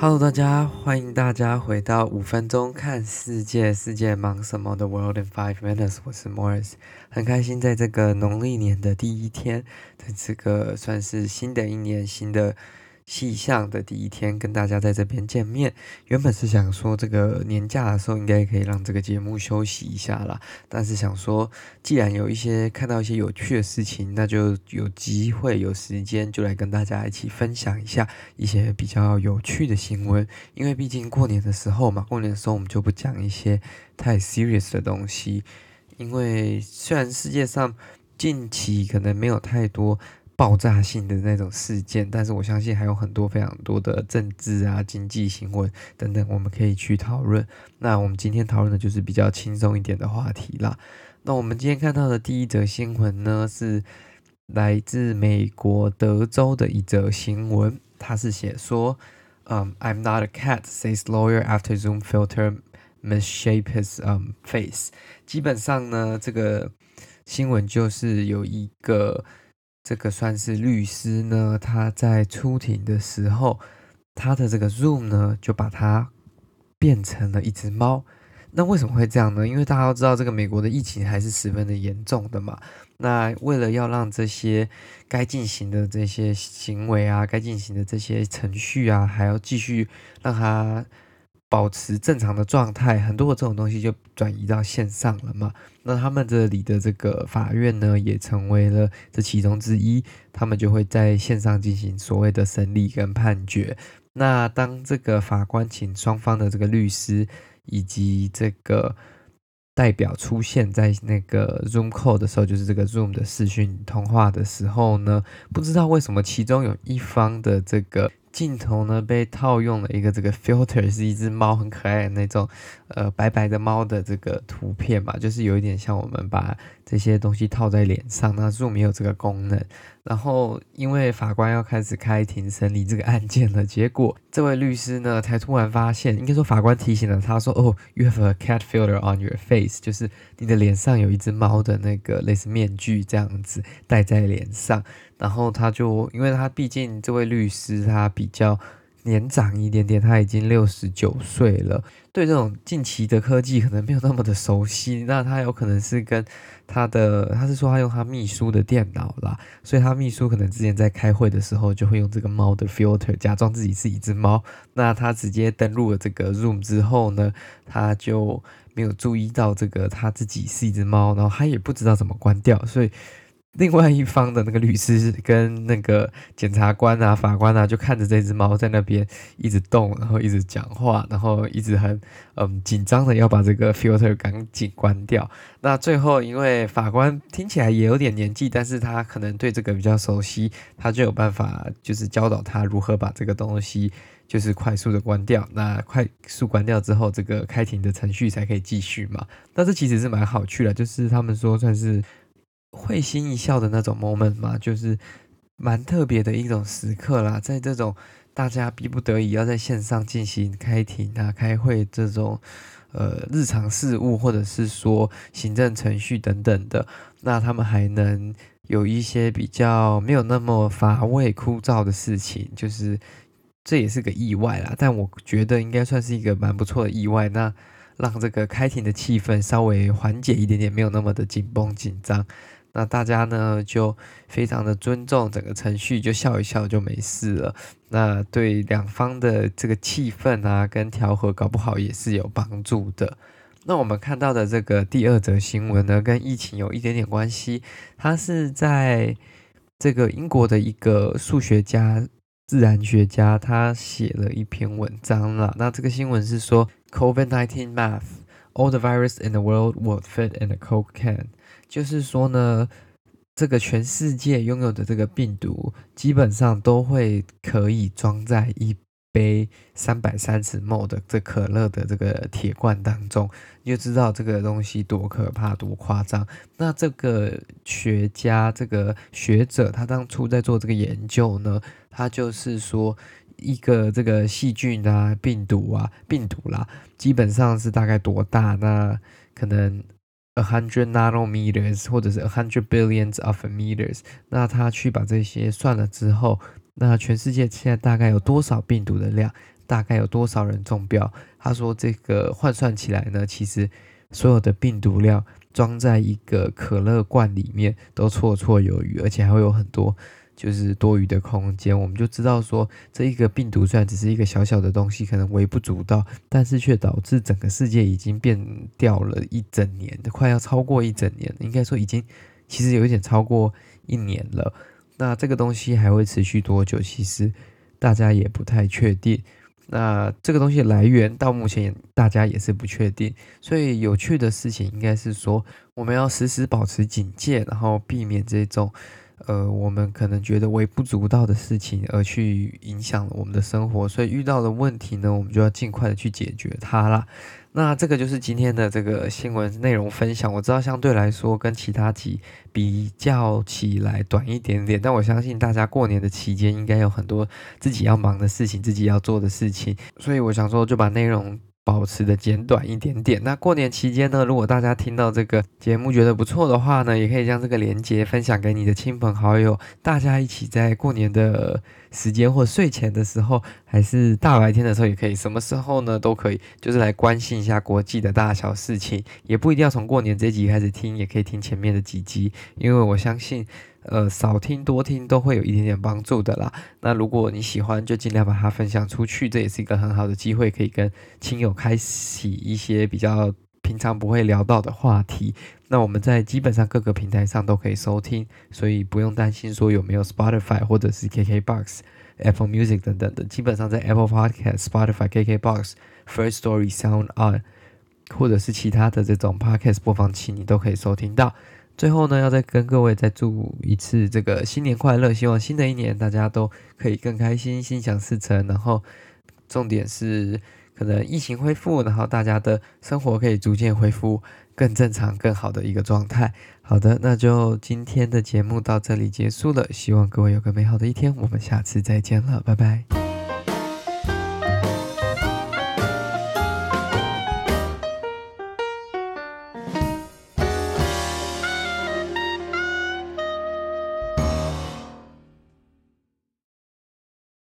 Hello，大家，欢迎大家回到五分钟看世界，世界忙什么的 World in Five Minutes，我是 Morris，很开心在这个农历年的第一天，在这个算是新的一年，新的。气象的第一天，跟大家在这边见面。原本是想说，这个年假的时候应该可以让这个节目休息一下啦。但是想说，既然有一些看到一些有趣的事情，那就有机会有时间就来跟大家一起分享一下一些比较有趣的新闻。因为毕竟过年的时候嘛，过年的时候我们就不讲一些太 serious 的东西。因为虽然世界上近期可能没有太多。爆炸性的那种事件，但是我相信还有很多非常多的政治啊、经济新闻等等，我们可以去讨论。那我们今天讨论的就是比较轻松一点的话题啦。那我们今天看到的第一则新闻呢，是来自美国德州的一则新闻，它是写说，嗯、，I'm not a cat, says lawyer after Zoom filter misshapes um face。基本上呢，这个新闻就是有一个。这个算是律师呢，他在出庭的时候，他的这个 Zoom 呢，就把它变成了一只猫。那为什么会这样呢？因为大家都知道，这个美国的疫情还是十分的严重的嘛。那为了要让这些该进行的这些行为啊，该进行的这些程序啊，还要继续让它。保持正常的状态，很多的这种东西就转移到线上了嘛。那他们这里的这个法院呢，也成为了这其中之一。他们就会在线上进行所谓的审理跟判决。那当这个法官请双方的这个律师以及这个代表出现在那个 Zoom call 的时候，就是这个 Zoom 的视讯通话的时候呢，不知道为什么其中有一方的这个。镜头呢，被套用了一个这个 filter，是一只猫很可爱的那种，呃，白白的猫的这个图片吧，就是有一点像我们把这些东西套在脸上，那 Zoom 没有这个功能。然后因为法官要开始开庭审理这个案件了，结果这位律师呢，才突然发现，应该说法官提醒了他说：“哦，you have a cat filter on your face，就是你的脸上有一只猫的那个类似面具这样子戴在脸上。”然后他就，因为他毕竟这位律师他比较年长一点点，他已经六十九岁了，对这种近期的科技可能没有那么的熟悉。那他有可能是跟他的，他是说他用他秘书的电脑啦，所以他秘书可能之前在开会的时候就会用这个猫的 filter 假装自己是一只猫。那他直接登录了这个 Zoom 之后呢，他就没有注意到这个他自己是一只猫，然后他也不知道怎么关掉，所以。另外一方的那个律师跟那个检察官啊、法官啊，就看着这只猫在那边一直动，然后一直讲话，然后一直很嗯紧张的要把这个 filter 赶紧关掉。那最后，因为法官听起来也有点年纪，但是他可能对这个比较熟悉，他就有办法就是教导他如何把这个东西就是快速的关掉。那快速关掉之后，这个开庭的程序才可以继续嘛。那这其实是蛮好趣的，就是他们说算是。会心一笑的那种 moment 嘛，就是蛮特别的一种时刻啦。在这种大家逼不得已要在线上进行开庭啊、开会这种呃日常事务，或者是说行政程序等等的，那他们还能有一些比较没有那么乏味枯燥的事情，就是这也是个意外啦。但我觉得应该算是一个蛮不错的意外。那让这个开庭的气氛稍微缓解一点点，没有那么的紧绷紧张。那大家呢就非常的尊重整个程序，就笑一笑就没事了。那对两方的这个气氛啊跟调和，搞不好也是有帮助的。那我们看到的这个第二则新闻呢，跟疫情有一点点关系。它是在这个英国的一个数学家、自然学家，他写了一篇文章啦。那这个新闻是说，COVID-19 math，all the virus in the world would fit in a Coke can。就是说呢，这个全世界拥有的这个病毒，基本上都会可以装在一杯三百三十 ml 的这可乐的这个铁罐当中，你就知道这个东西多可怕、多夸张。那这个学家、这个学者，他当初在做这个研究呢，他就是说，一个这个细菌啊、病毒啊、病毒啦，基本上是大概多大？那可能。A hundred nanometers，或者是 a hundred billions of meters，那他去把这些算了之后，那全世界现在大概有多少病毒的量？大概有多少人中标。他说这个换算起来呢，其实所有的病毒量装在一个可乐罐里面都绰绰有余，而且还会有很多。就是多余的空间，我们就知道说，这一个病毒虽然只是一个小小的东西，可能微不足道，但是却导致整个世界已经变掉了一整年，快要超过一整年，应该说已经其实有一点超过一年了。那这个东西还会持续多久？其实大家也不太确定。那这个东西来源到目前大家也是不确定。所以有趣的事情应该是说，我们要时时保持警戒，然后避免这种。呃，我们可能觉得微不足道的事情，而去影响了我们的生活，所以遇到的问题呢，我们就要尽快的去解决它啦。那这个就是今天的这个新闻内容分享。我知道相对来说跟其他集比较起来短一点点，但我相信大家过年的期间应该有很多自己要忙的事情，自己要做的事情，所以我想说就把内容。保持的简短一点点。那过年期间呢，如果大家听到这个节目觉得不错的话呢，也可以将这个链接分享给你的亲朋好友，大家一起在过年的时间或睡前的时候，还是大白天的时候也可以，什么时候呢都可以，就是来关心一下国际的大小事情，也不一定要从过年这集开始听，也可以听前面的几集，因为我相信。呃，少听多听都会有一点点帮助的啦。那如果你喜欢，就尽量把它分享出去，这也是一个很好的机会，可以跟亲友开启一些比较平常不会聊到的话题。那我们在基本上各个平台上都可以收听，所以不用担心说有没有 Spotify 或者是 KKBox、Apple Music 等等的。基本上在 Apple Podcast、Spotify、KKBox、First Story、Sound On 或者是其他的这种 Podcast 播放器，你都可以收听到。最后呢，要再跟各位再祝一次这个新年快乐，希望新的一年大家都可以更开心，心想事成。然后重点是可能疫情恢复，然后大家的生活可以逐渐恢复更正常、更好的一个状态。好的，那就今天的节目到这里结束了，希望各位有个美好的一天，我们下次再见了，拜拜。